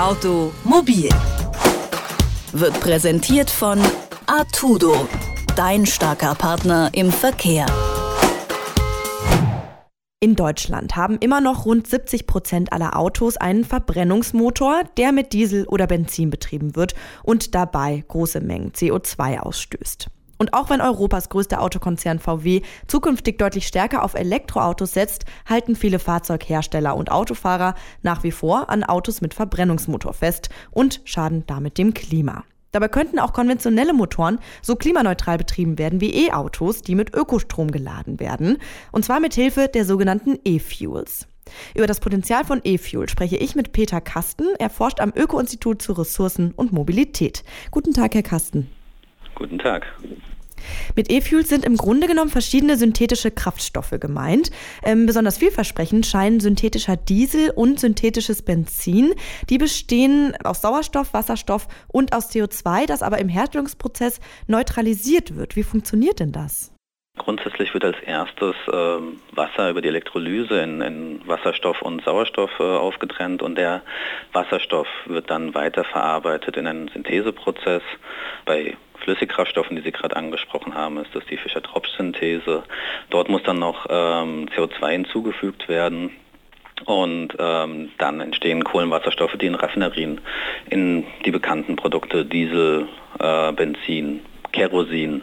Automobil wird präsentiert von Artudo, dein starker Partner im Verkehr. In Deutschland haben immer noch rund 70 Prozent aller Autos einen Verbrennungsmotor, der mit Diesel oder Benzin betrieben wird und dabei große Mengen CO2 ausstößt. Und auch wenn Europas größter Autokonzern VW zukünftig deutlich stärker auf Elektroautos setzt, halten viele Fahrzeughersteller und Autofahrer nach wie vor an Autos mit Verbrennungsmotor fest und schaden damit dem Klima. Dabei könnten auch konventionelle Motoren so klimaneutral betrieben werden wie E-Autos, die mit Ökostrom geladen werden, und zwar mit Hilfe der sogenannten E-Fuels. Über das Potenzial von E-Fuel spreche ich mit Peter Kasten. Er forscht am Öko-Institut zu Ressourcen und Mobilität. Guten Tag, Herr Kasten. Guten Tag. Mit E-Fuels sind im Grunde genommen verschiedene synthetische Kraftstoffe gemeint. Ähm, besonders vielversprechend scheinen synthetischer Diesel und synthetisches Benzin. Die bestehen aus Sauerstoff, Wasserstoff und aus CO2, das aber im Herstellungsprozess neutralisiert wird. Wie funktioniert denn das? Grundsätzlich wird als erstes äh, Wasser über die Elektrolyse in, in Wasserstoff und Sauerstoff äh, aufgetrennt und der Wasserstoff wird dann weiterverarbeitet in einen Syntheseprozess. Bei Flüssigkraftstoffen, die Sie gerade angesprochen haben, ist das die Fischer-Tropsch-Synthese. Dort muss dann noch ähm, CO2 hinzugefügt werden. Und ähm, dann entstehen Kohlenwasserstoffe, die in Raffinerien in die bekannten Produkte Diesel, äh, Benzin, Kerosin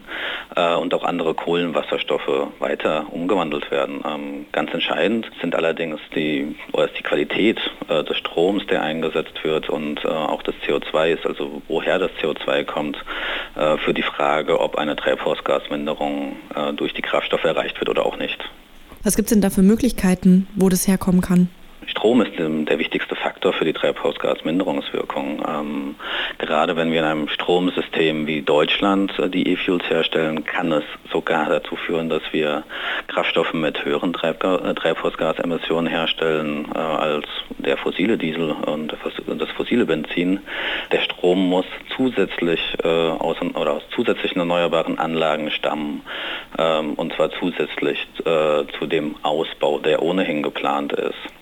äh, und auch andere Kohlenwasserstoffe weiter umgewandelt werden. Ähm, ganz entscheidend sind allerdings die, oder ist die Qualität äh, des Stroms, der eingesetzt wird und äh, auch des CO2 also woher das CO2 kommt, äh, für die Frage, ob eine Treibhausgasminderung äh, durch die Kraftstoffe erreicht wird oder auch nicht. Was gibt es denn da für Möglichkeiten, wo das herkommen kann? Strom ist der wichtigste Faktor für die Treibhausgasminderungswirkung. Ähm, gerade wenn wir in einem Stromsystem wie Deutschland äh, die E-Fuels herstellen, kann es sogar dazu führen, dass wir Kraftstoffe mit höheren Treibga äh, Treibhausgasemissionen herstellen äh, als der fossile Diesel und das fossile Benzin. Der Strom muss zusätzlich äh, aus, oder aus zusätzlichen erneuerbaren Anlagen stammen ähm, und zwar zusätzlich äh, zu dem Ausbau, der ohnehin geplant ist.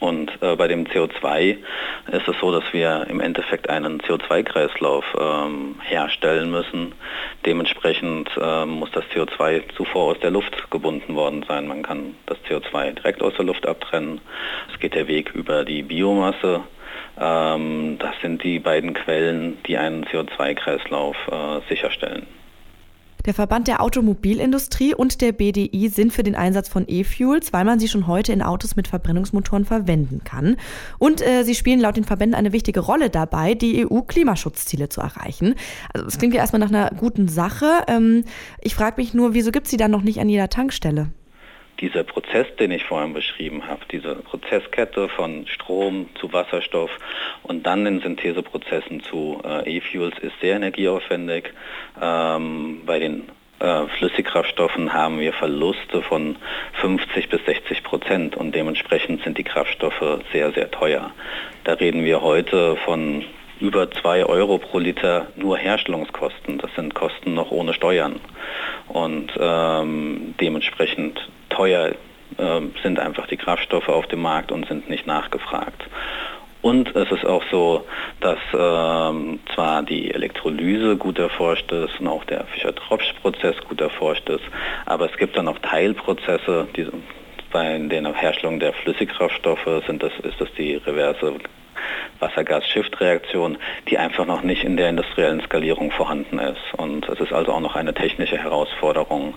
Und äh, bei dem CO2 ist es so, dass wir im Endeffekt einen CO2-Kreislauf ähm, herstellen müssen. Dementsprechend äh, muss das CO2 zuvor aus der Luft gebunden worden sein. Man kann das CO2 direkt aus der Luft abtrennen. Es geht der Weg über die Biomasse. Ähm, das sind die beiden Quellen, die einen CO2-Kreislauf äh, sicherstellen. Der Verband der Automobilindustrie und der BDI sind für den Einsatz von E-Fuels, weil man sie schon heute in Autos mit Verbrennungsmotoren verwenden kann. Und äh, sie spielen laut den Verbänden eine wichtige Rolle dabei, die EU-Klimaschutzziele zu erreichen. Also es klingt ja erstmal nach einer guten Sache. Ähm, ich frage mich nur, wieso gibt es sie dann noch nicht an jeder Tankstelle? Dieser Prozess, den ich vorhin beschrieben habe, diese Prozesskette von Strom zu Wasserstoff und dann in Syntheseprozessen zu äh, E-Fuels ist sehr energieaufwendig. Ähm, bei den äh, Flüssigkraftstoffen haben wir Verluste von 50 bis 60 Prozent und dementsprechend sind die Kraftstoffe sehr, sehr teuer. Da reden wir heute von über 2 Euro pro Liter nur Herstellungskosten. Das sind Kosten noch ohne Steuern. Und ähm, dementsprechend teuer äh, sind einfach die Kraftstoffe auf dem Markt und sind nicht nachgefragt. Und es ist auch so, dass ähm, zwar die Elektrolyse gut erforscht ist und auch der Fischer-Tropsch-Prozess gut erforscht ist, aber es gibt dann auch Teilprozesse, die bei der Herstellung der Flüssigkraftstoffe sind das, ist das die reverse Wassergas-Shift-Reaktion, die einfach noch nicht in der industriellen Skalierung vorhanden ist. Und es ist also auch noch eine technische Herausforderung,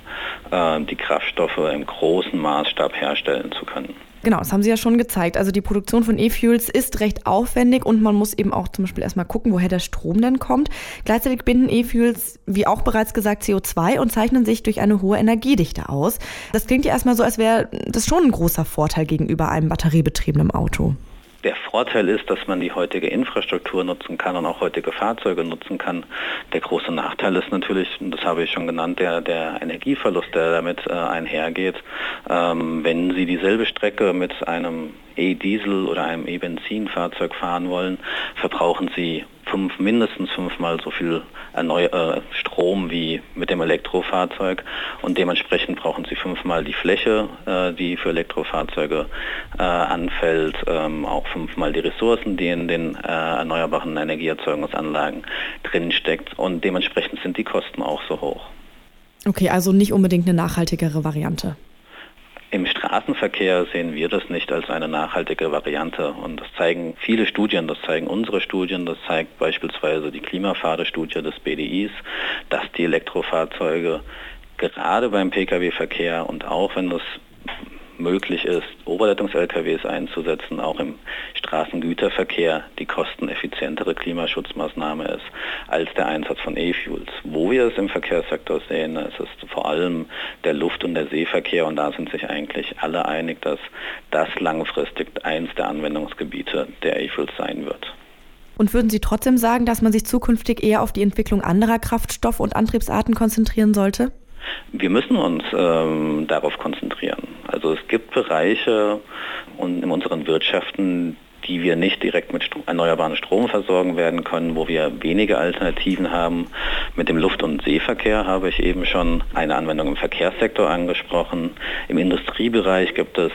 äh, die Kraftstoffe im großen Maßstab herstellen zu können. Genau, das haben Sie ja schon gezeigt. Also die Produktion von E-Fuels ist recht aufwendig und man muss eben auch zum Beispiel erstmal gucken, woher der Strom denn kommt. Gleichzeitig binden E-Fuels, wie auch bereits gesagt, CO2 und zeichnen sich durch eine hohe Energiedichte aus. Das klingt ja erstmal so, als wäre das schon ein großer Vorteil gegenüber einem batteriebetriebenen Auto. Der Vorteil ist, dass man die heutige Infrastruktur nutzen kann und auch heutige Fahrzeuge nutzen kann. Der große Nachteil ist natürlich, das habe ich schon genannt, der, der Energieverlust, der damit äh, einhergeht. Ähm, wenn Sie dieselbe Strecke mit einem E-Diesel oder einem E-Benzin-Fahrzeug fahren wollen, verbrauchen Sie fünf, mindestens fünfmal so viel Erneu äh, Strom wie mit dem Elektrofahrzeug und dementsprechend brauchen sie fünfmal die Fläche, äh, die für Elektrofahrzeuge äh, anfällt, ähm, auch fünfmal die Ressourcen, die in den äh, erneuerbaren Energieerzeugungsanlagen drinsteckt und dementsprechend sind die Kosten auch so hoch. Okay, also nicht unbedingt eine nachhaltigere Variante. Im Straßenverkehr sehen wir das nicht als eine nachhaltige Variante. Und das zeigen viele Studien, das zeigen unsere Studien, das zeigt beispielsweise die Klimafahrdestudie des BDIs, dass die Elektrofahrzeuge gerade beim Pkw-Verkehr und auch wenn das möglich ist, Oberleitungs-LKWs einzusetzen, auch im Straßengüterverkehr die kosteneffizientere Klimaschutzmaßnahme ist als der Einsatz von E-Fuels. Wo wir es im Verkehrssektor sehen, ist es vor allem der Luft- und der Seeverkehr und da sind sich eigentlich alle einig, dass das langfristig eins der Anwendungsgebiete der E-Fuels sein wird. Und würden Sie trotzdem sagen, dass man sich zukünftig eher auf die Entwicklung anderer Kraftstoff- und Antriebsarten konzentrieren sollte? Wir müssen uns ähm, darauf konzentrieren. Also es gibt Bereiche in unseren Wirtschaften, die wir nicht direkt mit erneuerbaren Strom versorgen werden können, wo wir wenige Alternativen haben. Mit dem Luft- und Seeverkehr habe ich eben schon eine Anwendung im Verkehrssektor angesprochen. Im Industriebereich gibt es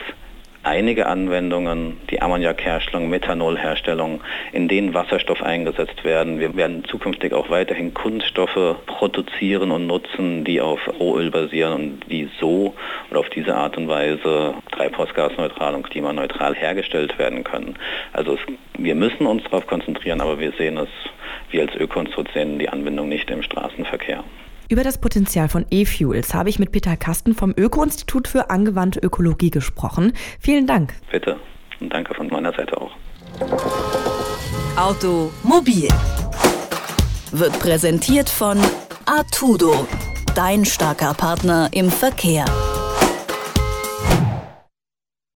einige Anwendungen, die Ammoniakherstellung, Methanolherstellung, in denen Wasserstoff eingesetzt werden. Wir werden zukünftig auch weiterhin Kunststoffe produzieren und nutzen, die auf Rohöl basieren und die so oder auf diese Art und Weise treibhausgasneutral und klimaneutral hergestellt werden können. Also es, wir müssen uns darauf konzentrieren, aber wir sehen es, wir als Ökonstrut sehen die Anbindung nicht im Straßenverkehr. Über das Potenzial von E-Fuels habe ich mit Peter Kasten vom Öko-Institut für angewandte Ökologie gesprochen. Vielen Dank. Bitte und danke von meiner Seite auch. Automobil wird präsentiert von Artudo, dein starker Partner im Verkehr.